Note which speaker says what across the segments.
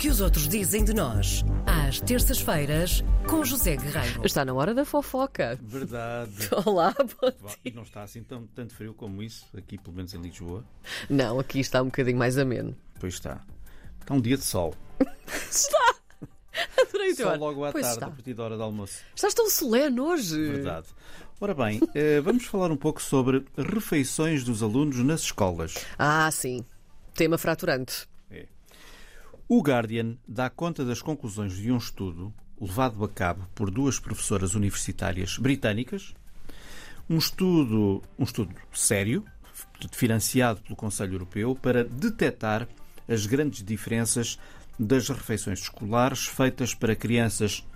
Speaker 1: que os outros dizem de nós, às terças-feiras, com José Guerreiro.
Speaker 2: Está na hora da fofoca.
Speaker 3: Verdade.
Speaker 2: Olá, bom dia.
Speaker 3: Não está assim tão, tanto frio como isso, aqui pelo menos em Lisboa.
Speaker 2: Não, aqui está um bocadinho mais ameno.
Speaker 3: Pois está. Está um dia de sol.
Speaker 2: Adorei o teu
Speaker 3: Sol
Speaker 2: ar.
Speaker 3: logo à
Speaker 2: Pois
Speaker 3: tarde,
Speaker 2: está.
Speaker 3: a partir da hora do almoço.
Speaker 2: Estás tão solene hoje.
Speaker 3: Verdade. Ora bem, eh, vamos falar um pouco sobre refeições dos alunos nas escolas.
Speaker 2: Ah, sim. Tema fraturante.
Speaker 3: O Guardian dá conta das conclusões de um estudo levado a cabo por duas professoras universitárias britânicas. Um estudo, um estudo sério, financiado pelo Conselho Europeu, para detectar as grandes diferenças das refeições escolares feitas para crianças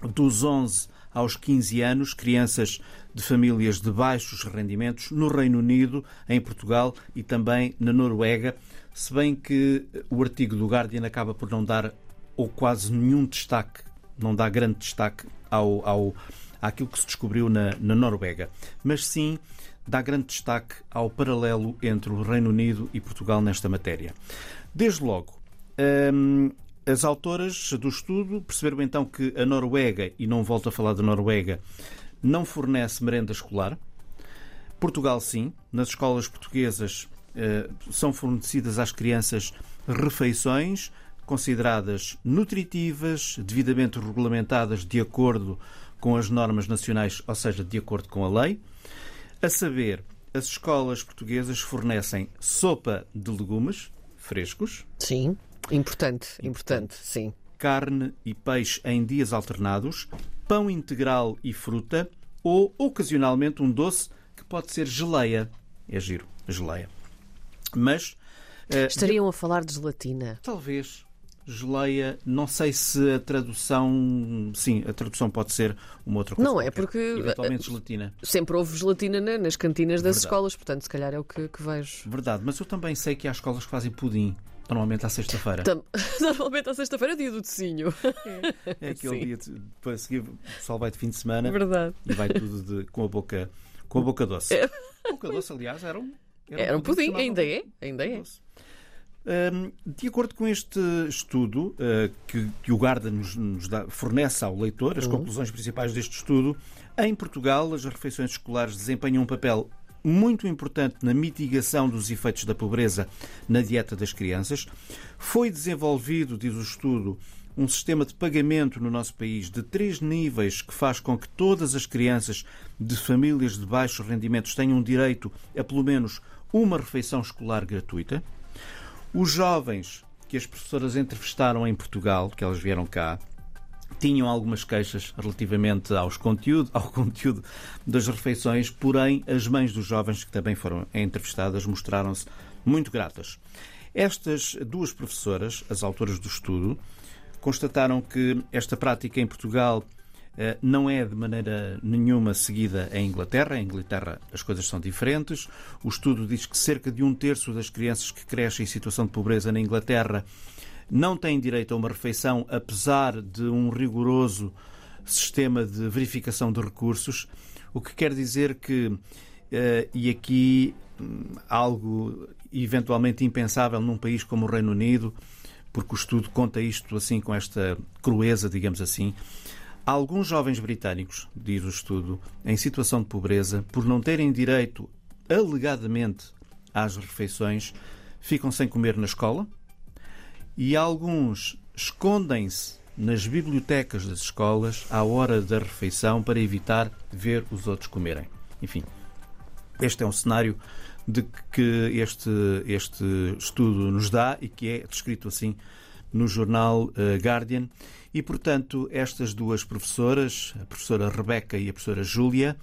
Speaker 3: dos 11 aos 15 anos, crianças de famílias de baixos rendimentos no Reino Unido, em Portugal e também na Noruega, se bem que o artigo do Guardian acaba por não dar ou quase nenhum destaque, não dá grande destaque ao, ao àquilo que se descobriu na, na Noruega, mas sim dá grande destaque ao paralelo entre o Reino Unido e Portugal nesta matéria. Desde logo, hum, as autoras do estudo perceberam então que a Noruega, e não volto a falar da Noruega, não fornece merenda escolar. Portugal, sim. Nas escolas portuguesas eh, são fornecidas às crianças refeições consideradas nutritivas, devidamente regulamentadas de acordo com as normas nacionais, ou seja, de acordo com a lei. A saber, as escolas portuguesas fornecem sopa de legumes frescos,
Speaker 2: Sim. Importante, importante, sim.
Speaker 3: carne e peixe em dias alternados, pão integral e fruta ou, ocasionalmente, um doce que pode ser geleia. É giro, geleia. Mas, eh,
Speaker 2: Estariam a falar de gelatina.
Speaker 3: talvez, geleia, não sei se a tradução... Sim, a tradução pode ser uma outra coisa.
Speaker 2: Não é, porque, eh,
Speaker 3: Eventualmente gelatina.
Speaker 2: Sempre houve gelatina na- nas cantinas das
Speaker 3: Verdade.
Speaker 2: escolas, portanto, se calhar é o que, que vejo.
Speaker 3: Verdade, mas eu também sei que há escolas que fazem pudim, normalmente à sexta-feira.
Speaker 2: Normalmente à sexta-feira é dia do docinho.
Speaker 3: É aquele
Speaker 2: Sim.
Speaker 3: dia, de, para seguir, o pessoal vai de fim de semana
Speaker 2: Verdade.
Speaker 3: e vai tudo de- com, a boca, com a boca doce.
Speaker 2: É.
Speaker 3: A boca doce, aliás, era um,
Speaker 2: Era um pudim, ainda é, ainda é.
Speaker 3: Hum, de acordo com este estudo uh, que, que o Garda nos, nos dá- fornece ao leitor,
Speaker 2: Uhum.
Speaker 3: as conclusões principais deste estudo, em Portugal as refeições escolares desempenham um papel muito importante na mitigação dos efeitos da pobreza na dieta das crianças. Foi desenvolvido, diz o estudo, um sistema de pagamento no nosso país de três níveis que faz com que todas as crianças de famílias de baixos rendimentos tenham direito a pelo menos uma refeição escolar gratuita. Os jovens que as professoras entrevistaram em Portugal, que elas vieram cá, tinham algumas queixas relativamente aos conteúdo, ao conteúdo das refeições, porém as mães dos jovens que também foram entrevistadas mostraram-se muito gratas. Estas duas professoras, as autoras do estudo, constataram que esta prática em Portugal eh, não é de maneira nenhuma seguida em Inglaterra. Em Inglaterra as coisas são diferentes. O estudo diz que cerca de um terço das crianças que crescem em situação de pobreza na Inglaterra não têm direito a uma refeição, apesar de um rigoroso sistema de verificação de recursos, o que quer dizer que, eh, e aqui hum, algo eventualmente impensável num país como o Reino Unido, porque o estudo conta isto assim com esta crueza, digamos assim. Alguns jovens britânicos, diz o estudo, em situação de pobreza, por não terem direito alegadamente às refeições, ficam sem comer na escola e alguns escondem-se nas bibliotecas das escolas à hora da refeição para evitar ver os outros comerem. Enfim, este é um cenário de que este, este estudo nos dá e que é descrito assim no jornal eh, Guardian. E, portanto, estas duas professoras, a professora Rebeca e a professora Júlia,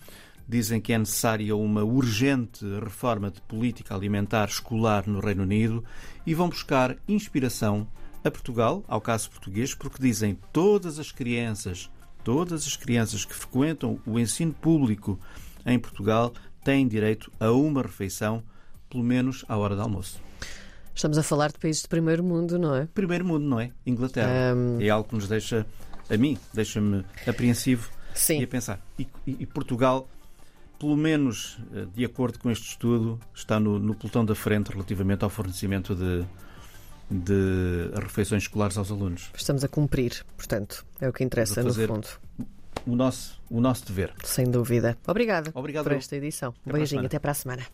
Speaker 3: dizem que é necessária uma urgente reforma de política alimentar escolar no Reino Unido e vão buscar inspiração a Portugal, ao caso português, porque dizem todas as crianças, todas as crianças que frequentam o ensino público em Portugal têm direito a uma refeição, pelo menos à hora do almoço.
Speaker 2: Estamos a falar de países de primeiro mundo, não é?
Speaker 3: Primeiro mundo, não é? Inglaterra.
Speaker 2: Ahm.
Speaker 3: É algo que nos deixa, a mim, deixa-me apreensivo
Speaker 2: Sim.
Speaker 3: e a pensar. E, e- e Portugal, pelo menos eh, de acordo com este estudo, está no, no pelotão da frente relativamente ao fornecimento de, de refeições escolares aos alunos.
Speaker 2: Estamos a cumprir, portanto, é o que interessa no fundo.
Speaker 3: O nosso, o nosso dever.
Speaker 2: Sem dúvida. Obrigada
Speaker 3: Obrigado,
Speaker 2: por esta edição.
Speaker 3: a
Speaker 2: Beijinho, até para a semana.